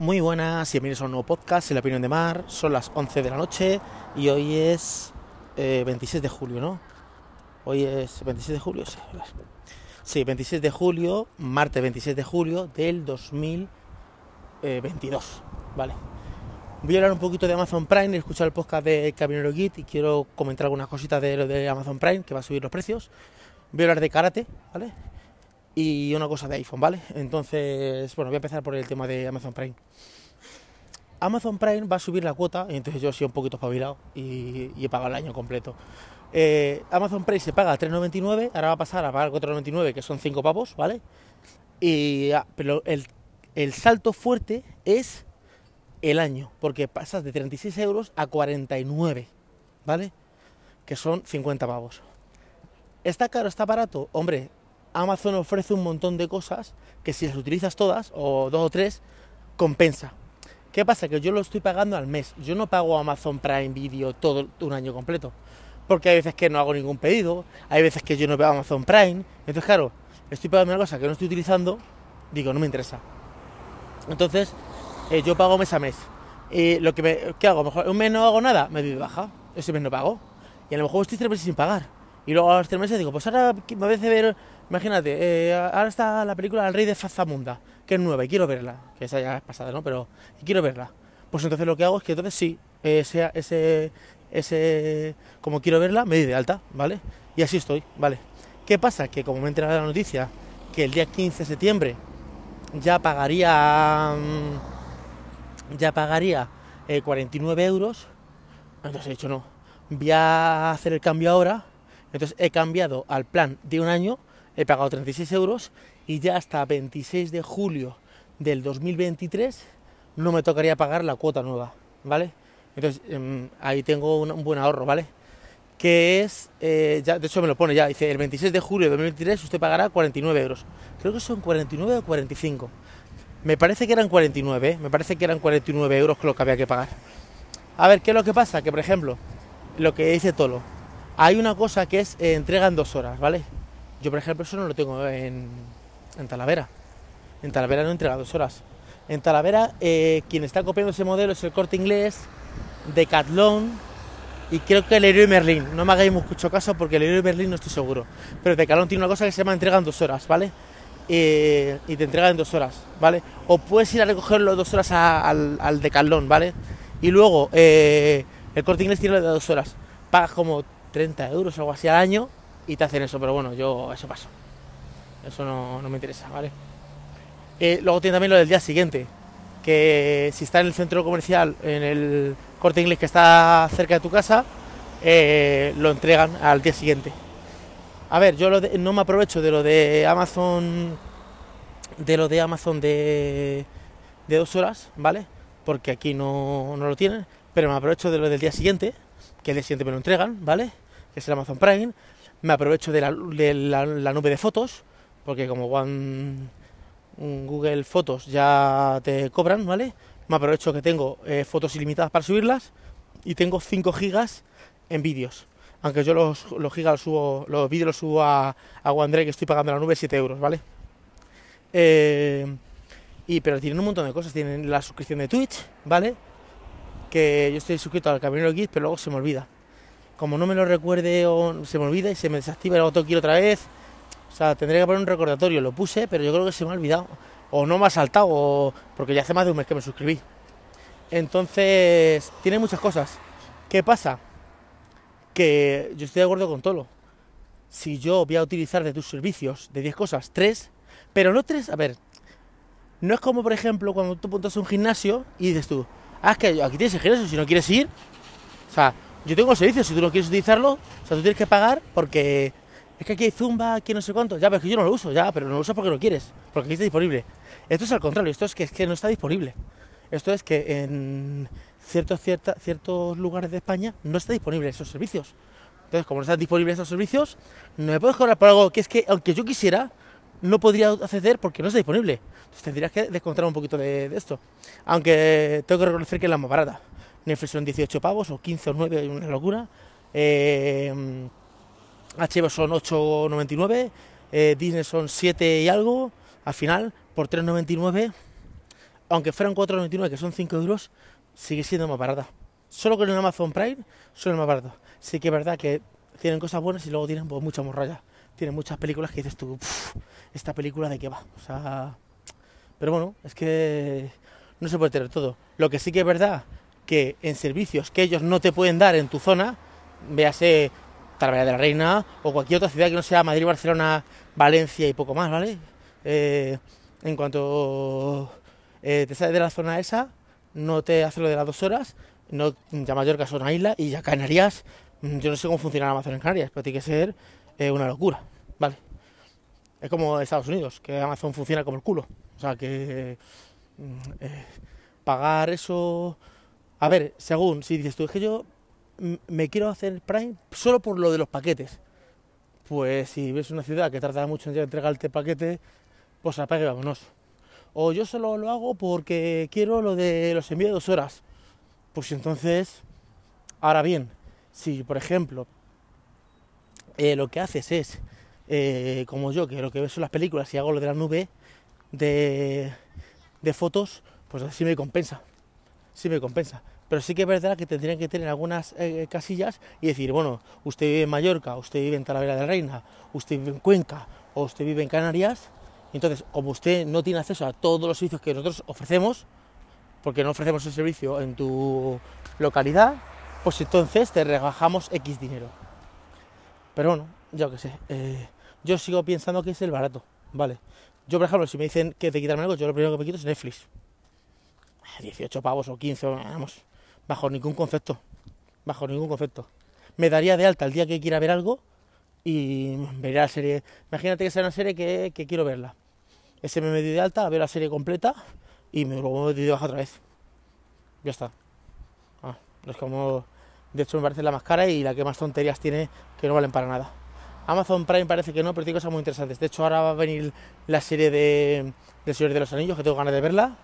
Muy buenas, bienvenidos a un nuevo podcast, La Opinión de Mar. Son las 11 de la noche y hoy es eh, 26 de julio, ¿no? Hoy es 26 de julio, sí. Sí, 26 de julio, martes 26 de julio del 2022, ¿vale? Voy a hablar un poquito de Amazon Prime, he escuchado el podcast de Cabinero Git y quiero comentar algunas cositas de lo de Amazon Prime, que va a subir los precios. Voy a hablar de karate, ¿vale? Y una cosa de iPhone, ¿vale? Entonces, bueno, voy a empezar por el tema de Amazon Prime. Amazon Prime va a subir la cuota, y entonces yo he sido un poquito espabilado y, he pagado el año completo. Eh, Amazon Prime se paga 3,99, ahora va a pasar a pagar 4,99, que son 5 pavos, ¿vale? Y, ah, pero el, el salto fuerte es el año, porque pasas de 36 euros a 49, ¿vale? Que son 50 pavos. ¿Está caro, está barato? Hombre, Amazon ofrece un montón de cosas que si las utilizas todas, o dos o tres, compensa. ¿Qué pasa? Que yo lo estoy pagando al mes. Yo no pago Amazon Prime Video todo un año completo. Porque hay veces que no hago ningún pedido, hay veces que yo no veo Amazon Prime. Entonces, claro, estoy pagando una cosa que no estoy utilizando, digo, no me interesa. Entonces, eh, yo pago mes a mes. Y lo que me, ¿Qué hago? Un mes no hago nada, me doy de baja. Ese mes no pago. Y a lo mejor estoy tres meses sin pagar. Y luego a los tres meses digo, pues ahora me parece ver Imagínate, eh, ahora está la película El Rey de Fazamunda, que es nueva y quiero verla, que esa ya es pasada, ¿no? Pero quiero verla. Pues entonces lo que hago es que entonces sí, ese, ese, ese, como quiero verla, me doy de alta, ¿vale? Y así estoy, ¿vale? ¿Qué pasa? Que como me he enterado la noticia, que el día 15 de septiembre ya pagaría, mm, ya pagaría 49 eh, euros, entonces he dicho no, voy a hacer el cambio ahora, entonces he cambiado al plan de un año he pagado 36 euros y ya hasta 26 de julio del 2023 no me tocaría pagar la cuota nueva, ¿vale? Entonces em, ahí tengo un, buen ahorro, ¿vale? Que es, eh, de hecho me lo pone ya, dice el 26 de julio de 2023 usted pagará 49 euros. Creo que son 49 o 45. Me parece que eran 49, ¿eh? me parece que eran 49 euros lo que había que pagar. A ver, ¿qué es lo que pasa? Que por ejemplo, lo que dice Tolo, hay una cosa que es eh, entrega en dos horas, ¿vale? Yo, por ejemplo, eso no lo tengo en, Talavera. En Talavera no entrega dos horas. En Talavera, eh, quien está copiando ese modelo es el corte inglés, Decathlon y creo que el Leroy Merlin. No me hagáis mucho caso porque Leroy Merlin no estoy seguro. Pero Decathlon tiene una cosa que se llama entrega en dos horas, ¿vale? Eh, y te entrega en dos horas, ¿vale? O puedes ir a recogerlo dos horas al, al Decathlon, ¿vale? Y luego, el corte inglés tiene de dos horas. Pagas como 30 euros o algo así al año y te hacen eso, pero bueno, yo eso paso. Eso no, me interesa, ¿vale? Eh, luego tiene también lo del día siguiente, que si está en el centro comercial, en el corte inglés que está cerca de tu casa, eh, lo entregan al día siguiente. A ver, yo no me aprovecho de lo de Amazon, de lo de Amazon de, de dos horas, ¿vale? Porque aquí no, no lo tienen, pero me aprovecho de lo del día siguiente, que el día siguiente me lo entregan, ¿vale? Es el Amazon Prime me aprovecho de la, nube de fotos, porque como Google Fotos ya te cobran, ¿vale? Me aprovecho que tengo eh, fotos ilimitadas para subirlas y tengo 5 gigas en vídeos. Aunque yo los, gigas los subo, los vídeos los subo a, a que estoy pagando la nube 7 euros, ¿vale? Eh, y, pero tienen un montón de cosas. Tienen la suscripción de Twitch, ¿vale? Que yo estoy suscrito al Camino Geek, pero luego se me olvida como no me lo recuerde o se me olvida y se me desactiva el autoquiero otra vez. O sea, tendría que poner un recordatorio. Lo puse, pero yo creo que se me ha olvidado. O no me ha saltado, o... porque ya hace más de un mes que me suscribí. Entonces, tiene muchas cosas. ¿Qué pasa? Que yo estoy de acuerdo con Tolo. Si yo voy a utilizar de tus servicios de 10 cosas, 3, pero no 3, a ver, no es como por ejemplo cuando tú apuntas a un gimnasio y dices tú, ah, es que aquí tienes el gimnasio, si no quieres ir, o sea, yo tengo el servicio, si tú no quieres utilizarlo, o sea, tú tienes que pagar porque es que aquí hay Zumba, aquí no sé cuánto. Ya, pero es que yo no lo uso, ya, pero no lo uso porque no quieres, porque aquí está disponible. Esto es al contrario, esto es que, es que no está disponible. Esto es que en ciertos, cierta, ciertos lugares de España no está disponible esos servicios. Entonces, como no están disponibles esos servicios, no me puedes cobrar por algo que es que, aunque yo quisiera, no podría acceder porque no está disponible. Entonces tendrías que descontar un poquito de esto. Aunque tengo que reconocer que es la más barata. Netflix son 18 pavos o 15 o 9, una locura. Eh, HBO son 8,99, eh, Disney son 7 y algo. Al final, por 3,99 aunque fueran 4,99, que son 5 euros, sigue siendo más barata. Solo con el Amazon Prime son más baratos. Sí que es verdad que tienen cosas buenas y luego tienen pues, mucha morralla. Tienen muchas películas que dices tú, ¿esta película de qué va? O sea, pero bueno, es que no se puede tener todo. Lo que sí que es verdad que en servicios que ellos no te pueden dar en tu zona, véase Talavera de la Reina o cualquier otra ciudad que no sea Madrid, Barcelona, Valencia y poco más, ¿vale? Eh, en cuanto eh, te sales de la zona esa, no te hace lo de las dos horas, no, ya Mallorca es una isla y ya Canarias, mm, yo no sé cómo funciona Amazon en Canarias, pero tiene que ser eh, una locura, ¿vale? Es como Estados Unidos, que Amazon funciona como el culo. O sea que mm, pagar eso... A ver, según, si dices tú, es que yo me quiero hacer Prime solo por lo de los paquetes. Pues si ves una ciudad que tarda mucho en entregarte paquete, pues apague vámonos. O yo solo lo hago porque quiero lo de los envíos de dos horas. Pues entonces, ahora bien, si por ejemplo eh, lo que haces es, eh, como yo, que lo que ves son las películas y hago lo de la nube de fotos, pues así me compensa. Sí me compensa. Pero sí que es verdad que tendrían que tener algunas eh, casillas y decir, bueno, usted vive en Mallorca, usted vive en Talavera de la Reina, usted vive en Cuenca o usted vive en Canarias. Entonces, como usted no tiene acceso a todos los servicios que nosotros ofrecemos, porque no ofrecemos el servicio en tu localidad, pues entonces te rebajamos X dinero. Pero bueno, yo qué sé. Eh, yo sigo pensando que es el barato, ¿vale? Yo, por ejemplo, si me dicen que te quitarme algo, yo lo primero que me quito es Netflix. 18 pavos o 15, vamos, bajo ningún concepto. Bajo ningún concepto. Me daría de alta el día que quiera ver algo y vería la serie. Imagínate que sea una serie que, quiero verla. Ese me dio de alta, veo la serie completa y me lo doy de baja otra vez. Ya está. Ah, es como. De hecho, me parece la más cara y la que más tonterías tiene que no valen para nada. Amazon Prime parece que no, pero tiene cosas muy interesantes. De hecho, ahora va a venir la serie de, de Señor de los Anillos, que tengo ganas de verla.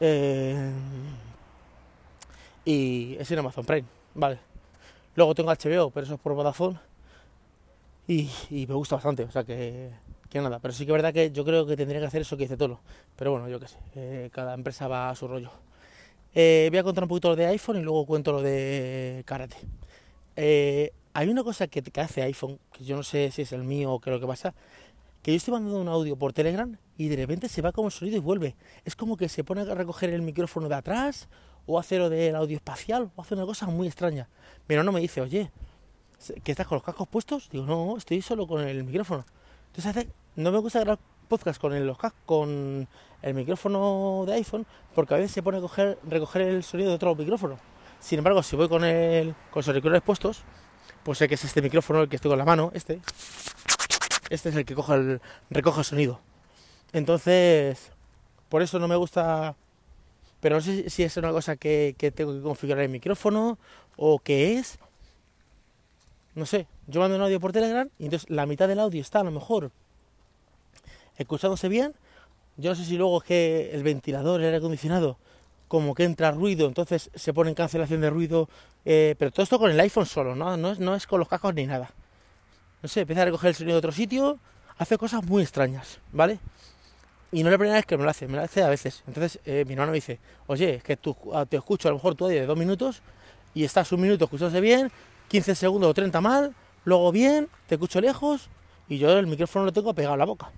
Eh, y es en Amazon Prime, vale. Luego tengo HBO, pero eso es por Vodafone. Y, me gusta bastante, o sea que, que, nada. Pero sí que es verdad que yo creo que tendría que hacer eso que dice Tolo. Pero bueno, yo qué sé, eh, cada empresa va a su rollo. Eh, voy a contar un poquito lo de iPhone y luego cuento lo de karate. Hay una cosa que, hace iPhone, que yo no sé si es el mío o qué es lo que pasa, que yo estoy mandando un audio por Telegram y de repente se va como el sonido y vuelve. Es como que se pone a recoger el micrófono de atrás o hace lo del audio espacial o hace una cosa muy extraña. Pero no me dice, oye, ¿que estás con los cascos puestos? Digo, no, estoy solo con el micrófono. Entonces hace, no me gusta grabar podcast con el, con el micrófono de iPhone porque a veces se pone a recoger el sonido de otro micrófono. Sin embargo, si voy con, el, con los auriculares puestos, pues sé que es este micrófono el que estoy con la mano, este. Este es el que coge el, recoge el sonido. Entonces, por eso no me gusta. Pero no sé si es una cosa que, que tengo que configurar el micrófono o qué es. No sé, yo mando un audio por Telegram y entonces la mitad del audio está a lo mejor escuchándose bien. Yo no sé si luego es que el ventilador, el aire acondicionado, como que entra ruido, entonces se pone en cancelación de ruido, eh, pero todo esto con el iPhone solo, ¿no? No es, no es con los cascos ni nada. No sé, empieza a recoger el sonido de otro sitio, hace cosas muy extrañas, ¿vale? Y no es la primera vez que me lo hace, me lo hace a veces. Entonces eh, mi hermano dice, oye, es que tú, ah, te escucho a lo mejor tu audio de dos minutos y estás un minuto escuchándose bien, 15 segundos o 30 mal, luego bien, te escucho lejos y yo el micrófono lo tengo pegado a la boca.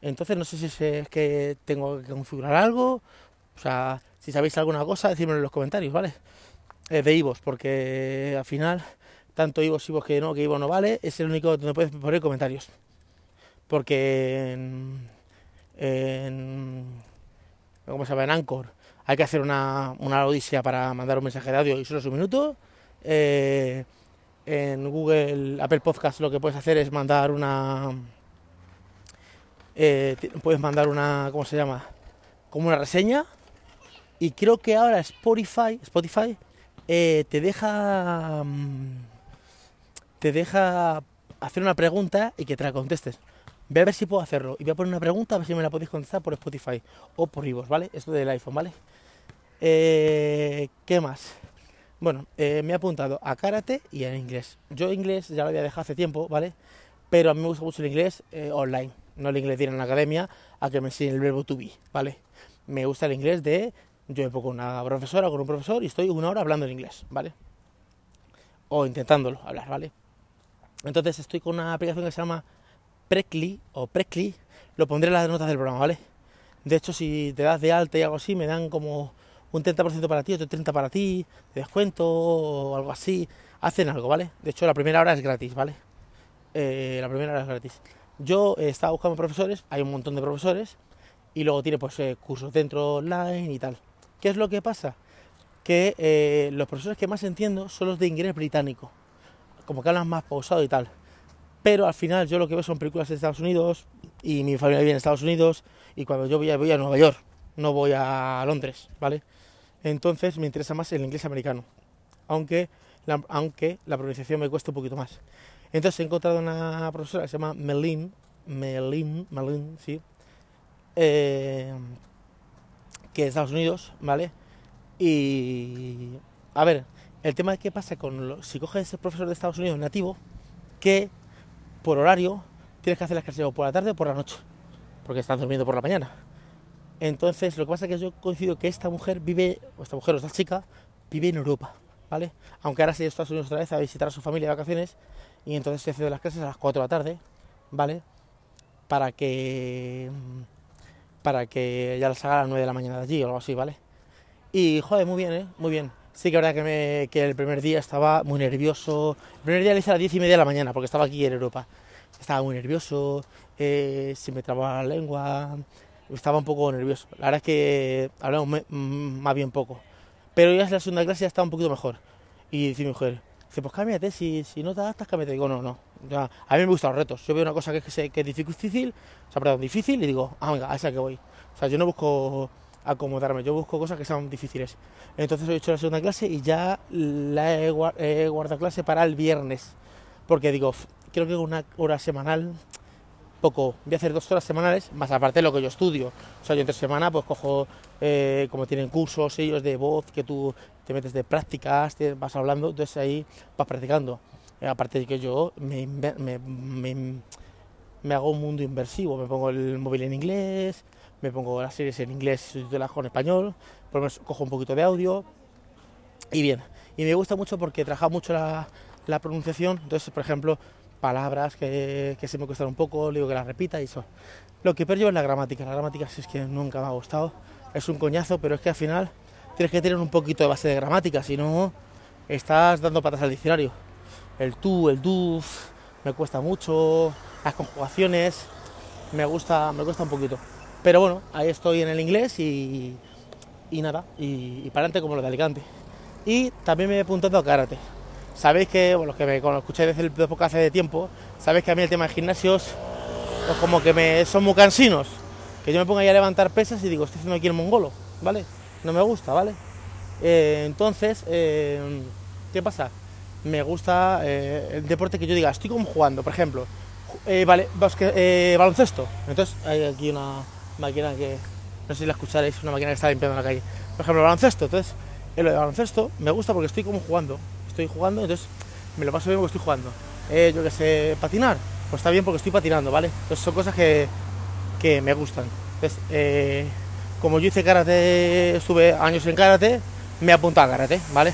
Entonces no sé si es que tengo que configurar algo, o sea, si sabéis alguna cosa, decídmelo en los comentarios, ¿vale? Eh, de Ivos, porque al final, tanto Ivos, Ivos que no, que Ivos no vale, es el único donde puedes poner comentarios. Porque en, ¿cómo se llama? En Anchor hay que hacer una, una odisea para mandar un mensaje de audio y solo es un minuto. Eh, en Google Apple Podcast lo que puedes hacer es mandar una eh, puedes mandar una ¿cómo se llama? como una reseña y creo que ahora Spotify, Spotify eh, te deja mm, te deja hacer una pregunta y que te la contestes. Voy a ver si puedo hacerlo y voy a poner una pregunta a ver si me la podéis contestar por Spotify o por iVoox, ¿vale? Esto del iPhone, ¿vale? Eh, ¿Qué más? Bueno, eh, me he apuntado a karate y a inglés. Yo inglés ya lo había dejado hace tiempo, ¿vale? Pero a mí me gusta mucho el inglés online, no el inglés de ir en la academia a que me enseñe el verbo to be, ¿vale? me gusta el inglés de yo me pongo una profesora con un profesor y estoy una hora hablando en inglés, ¿vale? O intentándolo hablar, ¿vale? Entonces estoy con una aplicación que se llama Precli o Precli, lo pondré en las notas del programa, ¿vale? De hecho, si te das de alta y algo así, me dan como un 30% para ti, otro 30% para ti, de descuento o algo así. Hacen algo, ¿vale? De hecho, la primera hora es gratis, ¿vale? Eh, la primera hora es gratis. Yo eh, estaba buscando profesores, hay un montón de profesores, y luego tiene pues eh, cursos dentro online y tal. ¿Qué es lo que pasa? Que los profesores que más entiendo son los de inglés británico, como que hablan más pausado y tal. Pero al final yo lo que veo son películas de Estados Unidos y mi familia vive en Estados Unidos y cuando yo voy, voy a Nueva York, no voy a Londres, ¿vale? Entonces me interesa más el inglés americano, aunque la, aunque la pronunciación me cuesta un poquito más. Entonces he encontrado una profesora que se llama Melin, Melin, Melin, sí, eh, que es de Estados Unidos, ¿vale? Y a ver, el tema de qué pasa con si coges ese profesor de Estados Unidos nativo, que por horario tienes que hacer las clases por la tarde o por la noche, porque estás durmiendo por la mañana. Entonces, lo que pasa es que yo coincido que esta mujer vive, o esta mujer o esta chica, vive en Europa, ¿vale? Aunque ahora se ha ido a Estados Unidos otra vez a visitar a su familia de vacaciones, y entonces se hace las clases a las 4 de la tarde, ¿vale? Para que para que ya las haga a las 9 de la mañana de allí o algo así, ¿vale? Y joder, muy bien, ¿eh? Muy bien. Sí que es verdad que, me, que el primer día estaba muy nervioso. El primer día le hice a las 10 y media de la mañana porque estaba aquí en Europa. Estaba muy nervioso, eh, se me trababa la lengua, estaba un poco nervioso. La verdad es que hablamos más bien poco. Pero ya en la segunda clase ya estaba un poquito mejor. Y dice mi mujer, dice, pues cámbiate, si, si no te adaptas, cámbiate. Digo, no, no. Ya, a mí me gustan los retos. Yo veo una cosa que es, que es difícil, o sea, perdón, difícil, y digo, ah, venga, a esa que voy. O sea, yo no busco acomodarme, yo busco cosas que sean difíciles. Entonces he hecho la segunda clase y ya la he, guardado clase para el viernes. Porque digo, creo que una hora semanal, poco. Voy a hacer dos horas semanales, más aparte de lo que yo estudio. O sea, yo entre semana pues cojo, eh, como tienen cursos ellos de voz, que tú te metes de prácticas, te vas hablando, entonces ahí vas practicando. Eh, aparte de que yo me, me, me, hago un mundo inversivo, me pongo el móvil en inglés, me pongo las series en inglés subtituladas con español, por lo menos cojo un poquito de audio y bien. Y me gusta mucho porque trabaja mucho la, la pronunciación, entonces, por ejemplo, palabras que, que, se me cuestan un poco, le digo que las repita y eso. Lo que perdió es la gramática, la gramática sí es que nunca me ha gustado, es un coñazo, pero es que al final tienes que tener un poquito de base de gramática, si no estás dando patas al diccionario. El tú, el du, me cuesta mucho, las conjugaciones, me gusta, me cuesta un poquito. Pero bueno, ahí estoy en el inglés y, y nada, y, para adelante como lo de Alicante. Y también me he apuntado a karate. Sabéis que, bueno, los que me escucháis desde el podcast hace de tiempo, sabéis que a mí el tema de gimnasios, pues como que me son muy cansinos. Que yo me pongo ahí a levantar pesas y digo, estoy haciendo aquí el mongolo, ¿vale? No me gusta, ¿vale? Eh, entonces, eh, ¿qué pasa? Me gusta eh, el deporte que yo diga, estoy como jugando, por ejemplo, vale, baloncesto. Entonces hay aquí una, máquina que, no sé si la escucharéis, una máquina que está limpiando la calle. Por ejemplo, baloncesto. Entonces, en lo de baloncesto me gusta porque estoy como jugando. Estoy jugando, entonces me lo paso bien porque estoy jugando. Eh, yo que sé, patinar. Pues está bien porque estoy patinando, ¿vale? Entonces son cosas que, que me gustan. Entonces, eh, como yo hice karate, estuve años en karate, me he apuntado a karate, ¿vale?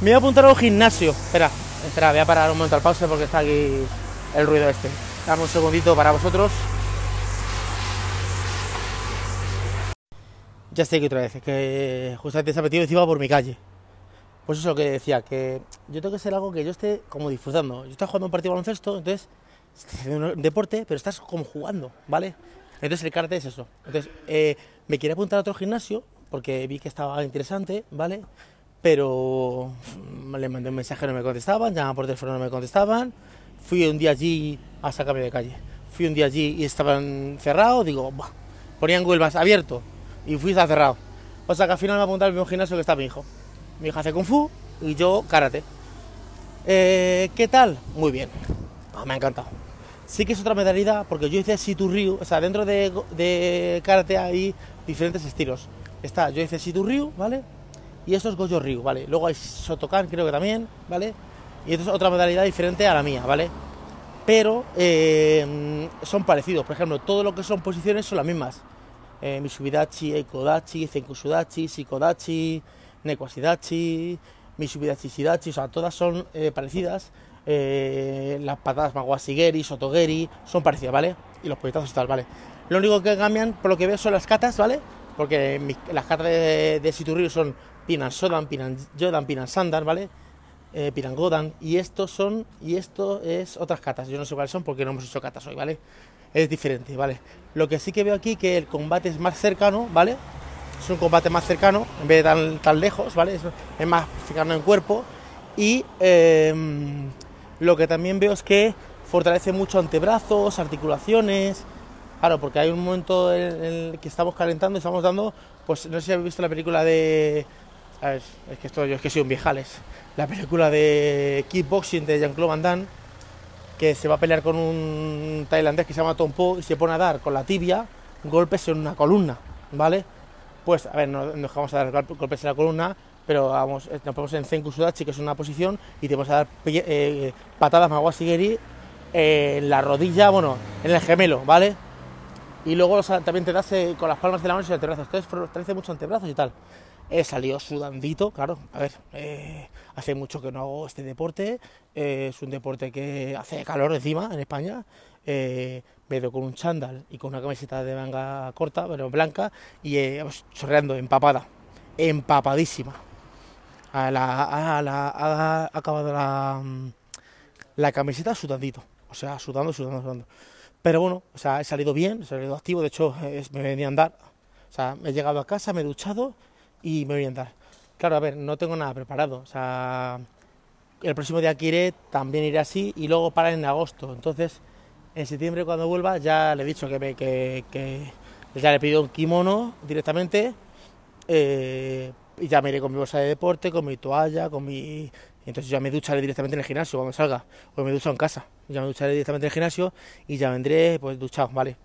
Me voy a apuntar a un gimnasio. Espera, espera, voy a parar un momento al pause porque está aquí el ruido este. Dame un segundito para vosotros. Ya sé que otra vez, que justamente se ha metido encima por mi calle. Pues eso es lo que decía, que yo tengo que ser algo que yo esté como disfrutando. Yo estoy jugando un partido de baloncesto, entonces un deporte, pero estás como jugando, ¿vale? Entonces el karate es eso. Entonces eh, me quería apuntar a otro gimnasio porque vi que estaba interesante, ¿vale? Pero mm, le mandé un mensaje, no me contestaban, llamaba por teléfono, no me contestaban. Fui un día allí a sacarme de calle. Fui un día allí y estaban cerrados, digo, ponían Google abierto y fui cerrado. O sea que al final me apunté al mismo gimnasio que está mi hijo. Mi hija hace kung fu y yo karate. Eh, ¿Qué tal? Muy bien. Ah, me ha encantado. Sí que es otra modalidad porque yo hice Situ Ryu, o sea, dentro de, de, karate hay diferentes estilos. Está, yo hice Situ Ryu, ¿vale? Y esto es Gojo Ryu, ¿vale? Luego hay Sotokan, creo que también, ¿vale? Y esto es otra modalidad diferente a la mía, ¿vale? Pero eh, son parecidos, por ejemplo, todo lo que son posiciones son las mismas eh, Mitsubidachi, Eikodachi, Zenkusudachi, Shikodachi, Nekwasidachi, Mitsubidachi Shidachi, o sea, todas son eh, parecidas. Eh, las patadas Maguasigeri, Sotogeri, son parecidas, ¿vale? Y los puñetazos y tal, ¿vale? Lo único que cambian, por lo que veo, son las catas, ¿vale? Porque las catas de, de son Pinan Sodan, Pinan Yodan, Pinan Sandan, ¿vale? Eh, Pinan Godan. Y estos son, y esto es otras catas. Yo no sé cuáles son porque no hemos hecho catas hoy, ¿vale? Es diferente, ¿vale? Lo que sí que veo aquí que el combate es más cercano, ¿vale? Es un combate más cercano, en vez de tan, tan lejos, ¿vale? Es, más cercano en cuerpo. Y eh, lo que también veo es que fortalece mucho antebrazos, articulaciones. Claro, porque hay un momento en el que estamos calentando y estamos dando, pues no sé si habéis visto la película de... a ver, es que esto yo es que soy un viejales. La película de Kickboxing de Jean-Claude Van Damme, que se va a pelear con un tailandés que se llama Tom Po y se pone a dar con la tibia golpes en una columna, ¿vale? Pues, a ver, no no dejamos a dar gol- golpes en la columna, pero vamos, eh, nos ponemos en Zenku Sudachi, que es una posición, y te vamos a dar eh, patadas Mawasigeri en la rodilla, bueno, en el gemelo, ¿vale? Y luego también te das eh, con las palmas de la mano y los antebrazos. Entonces fortalece mucho antebrazos y tal. He salido sudandito, claro. A ver, eh, hace mucho que no hago este deporte. eh, es un deporte que hace calor encima en España. Eh, me ido con un chándal y con una camiseta de manga corta, pero blanca, y eh, vamos, chorreando, empapada. Empapadísima. La, la- ha acabado la, camiseta sudandito. O sea, sudando, sudando, sudando. Pero bueno, o sea, he salido bien, he salido activo, de hecho me venía a andar. O sea, he llegado a casa, me he duchado y me andar. Claro, a ver, no tengo nada preparado. O sea, el próximo día que iré también iré así y luego para en agosto. Entonces, en septiembre cuando vuelva ya le he dicho que, me, que, ya le he pedido un kimono directamente eh, y ya me iré con mi bolsa de deporte, con mi toalla, con mi... Entonces ya me ducharé directamente en el gimnasio cuando salga, o me ducho en casa. Ya me ducharé directamente en el gimnasio y ya vendré pues duchado, ¿vale?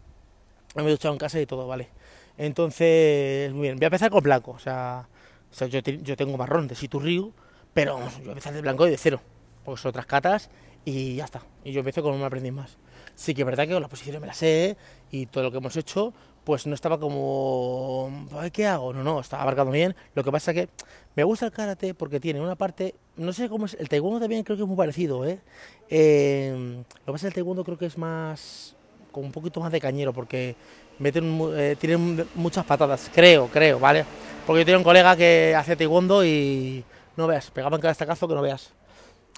Me he duchado en casa y todo, ¿vale? Entonces, muy bien, voy a empezar con blanco, o sea, o sea, yo, te- yo tengo marrón de Siturriu, pero vamos, yo voy a empezar de blanco y de cero, porque son otras catas y ya está. Y yo empecé con un aprendiz más. Sí que es verdad que las posiciones me las sé y todo lo que hemos hecho, pues no estaba como, "Ay, ¿qué hago? No, no, estaba abarcando bien. Lo que pasa que me gusta el karate porque tiene una parte, no sé cómo es, el taekwondo también creo que es muy parecido, ¿eh? Eh, lo que pasa es que el taekwondo creo que es más, como un poquito más de cañero, porque meten, eh, tienen muchas patadas, creo, creo, ¿vale? Porque yo tenía un colega que hace taekwondo y no veas, pegaban cada estacazo que no veas.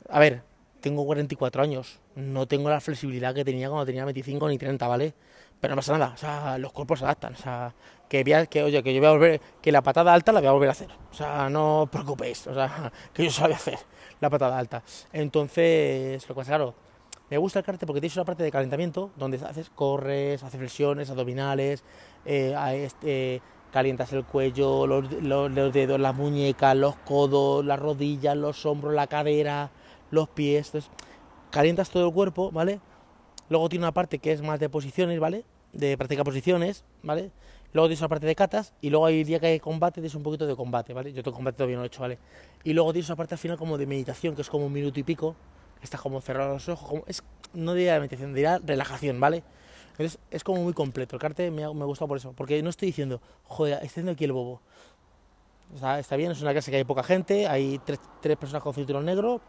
A ver, tengo 44 años, no tengo la flexibilidad que tenía cuando tenía 25 ni 30, ¿vale? Pero no pasa nada, o sea, los cuerpos se adaptan, o sea, que, vea- que oye, que yo voy a volver, que la patada alta la voy a volver a hacer, o sea, no os preocupéis, o sea, que yo sabía hacer la patada alta. Entonces, lo que pasa, claro, me gusta el karate porque tienes una parte de calentamiento donde haces, corres, haces flexiones, abdominales, eh, a este, calientas el cuello, los dedos, las muñecas, los codos, las rodillas, los hombros, la cadera, los pies. Entonces, calientas todo el cuerpo, ¿vale? Luego tiene una parte que es más de posiciones, ¿vale? De practicar posiciones, ¿vale? Luego tienes una parte de catas y luego hay día que hay combate, tienes un poquito de combate, ¿vale? Yo tengo combate todavía no lo he hecho, ¿vale? Y luego tienes una parte al final como de meditación, que es como un minuto y pico, que estás como cerrado los ojos, como, es, no diría meditación, diría relajación, ¿vale? Entonces es como muy completo, el carte me, ha- me gusta por eso, porque no estoy diciendo, joder, estoy haciendo aquí el bobo. Está bien, es una clase que hay poca gente, hay tres, tres personas con cinturón negro,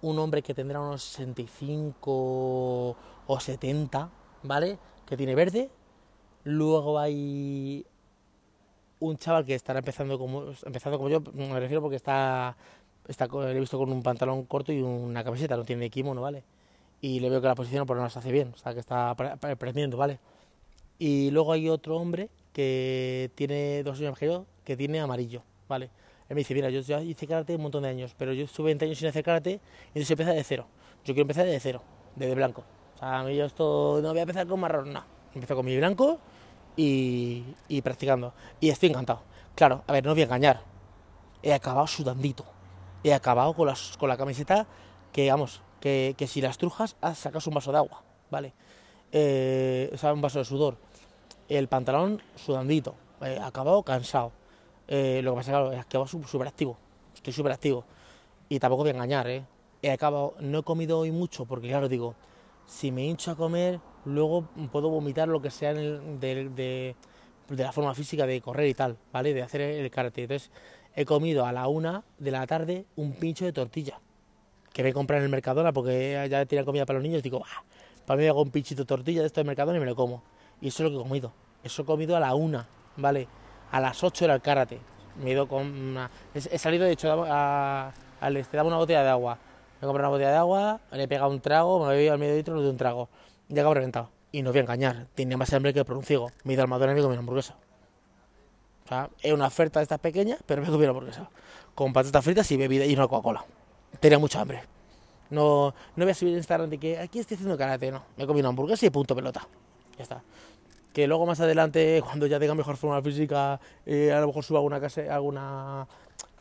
un hombre que tendrá unos 65 o 70, ¿vale? Que tiene verde. Luego hay un chaval que estará empezando como, empezando como yo, me refiero porque está, está co- le he visto con un pantalón corto y una camiseta, no tiene kimono, ¿vale? Y le veo que la posición por no las hace bien, o sea, que está apre- apre- aprendiendo, ¿vale? Y luego hay otro hombre que tiene dos años que yo, que tiene amarillo, ¿vale? Él me dice, mira, yo ya hice karate un montón de años, pero yo estuve 20 años sin hacer karate y entonces empecé de cero. Yo quiero empezar de cero, desde blanco. O sea, a mí yo esto no voy a empezar con marrón, no. Empiezo con mi blanco y, y practicando. Y estoy encantado. Claro, a ver, no os voy a engañar. He acabado sudandito. He acabado con, las, con la camiseta que, vamos, que, que si las trujas, ah, sacas un vaso de agua, ¿vale? Eh, o sea, un vaso de sudor. El pantalón sudandito. Eh, acabado cansado. Eh, lo que pasa claro, es que he acabado súper activo. Estoy súper activo. Y tampoco voy a engañar, ¿eh? He acabado, no he comido hoy mucho porque, claro, digo, si me hincho a comer, luego puedo vomitar lo que sea en de- de la forma física de correr y tal, ¿vale? De hacer el karate. Entonces, he comido a la una de la tarde un pincho de tortilla que me compré en el Mercadona porque ya tenía comida para los niños. Digo, ah, para mí hago un pinchito de tortilla de esto de Mercadona y me lo como. Y eso es lo que he comido. Eso he comido a la una, ¿vale? A las 8 era el karate. Me he ido con una... He, salido, de hecho, a, al este, daba una botella de agua. Me he comprado una botella de agua, le he pegado un trago, me he bebido al medio litro de un trago. Acabo reventado. Y no voy a engañar, tenía más hambre que por un ciego. Me he ido al McDonald's y me he comido una hamburguesa. O sea, es una oferta de estas pequeñas, pero me comido una hamburguesa. Con patatas fritas y bebida y una Coca-Cola. Tenía mucha hambre. No, no voy a subir en Instagram de que aquí estoy haciendo karate, no. Me comido una hamburguesa y punto pelota. Ya está. Que luego más adelante, cuando ya tenga mejor forma física, eh, a lo mejor suba alguna, alguna,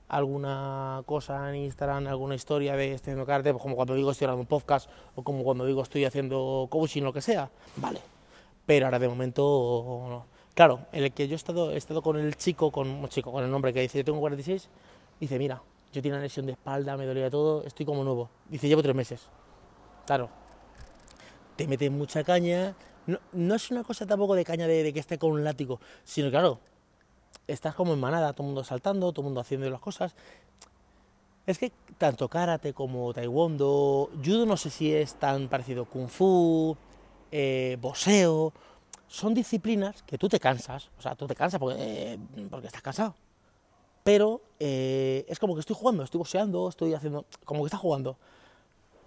alguna cosa en Instagram, alguna historia de estoy haciendo karate, pues como cuando digo estoy grabando un podcast o como cuando digo estoy haciendo coaching, lo que sea. Vale. Pero ahora de momento no. Claro, en el que yo he estado, he estado con el chico, con un chico, con el nombre que dice yo tengo 46, dice, mira, yo tengo una lesión de espalda, me dolía todo, estoy como nuevo. Dice, llevo tres meses. Claro, te mete mucha caña. No, no es una cosa tampoco de caña de, de que esté con un látigo, sino claro, estás como en manada, todo el mundo saltando, todo el mundo haciendo las cosas. Es que tanto karate como taekwondo, judo no sé si es tan parecido kung fu, eh, boxeo, son disciplinas que tú te cansas, o sea, tú te cansas porque, eh, porque estás cansado. Pero eh, es como que estoy jugando, estoy boxeando, estoy haciendo, como que estás jugando.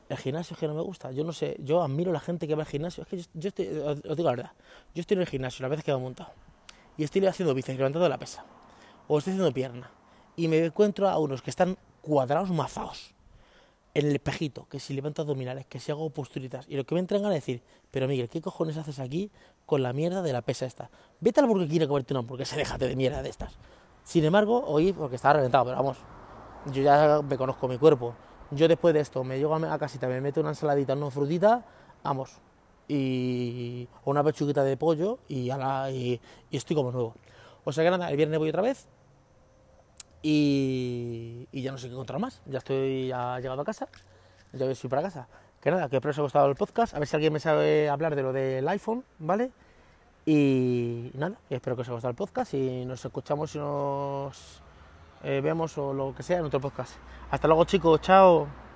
El gimnasio es que no me gusta, yo no sé, yo admiro la gente que va al gimnasio, es que yo, yo estoy, os, digo la verdad, yo estoy en el gimnasio las veces que he montado y estoy haciendo bíceps, levantando la pesa, o estoy haciendo pierna, y me encuentro a unos que están cuadrados mazados en el espejito, que si levanto abdominales, que si hago posturitas, y lo que me entran a decir, pero Miguel, ¿qué cojones haces aquí con la mierda de la pesa esta? Vete al Burger a comerte una hamburguesa, déjate de mierda de estas. Sin embargo, hoy, porque estaba reventado, pero vamos, yo ya me conozco mi cuerpo. Yo después de esto me llego a casita, me meto una ensaladita, una frutita, vamos, y una pechuguita de pollo y, a la, y, y estoy como nuevo. O sea que nada, el viernes voy otra vez y, ya no sé qué encontrar más. Ya estoy ya llegado a casa, ya voy para casa. Que nada, que espero os haya gustado el podcast, a ver si alguien me sabe hablar de lo del iPhone, ¿vale? Y nada, espero que os haya gustado el podcast y nos escuchamos y nos eh, vemos o lo que sea en otro podcast. Hasta luego chicos, chao.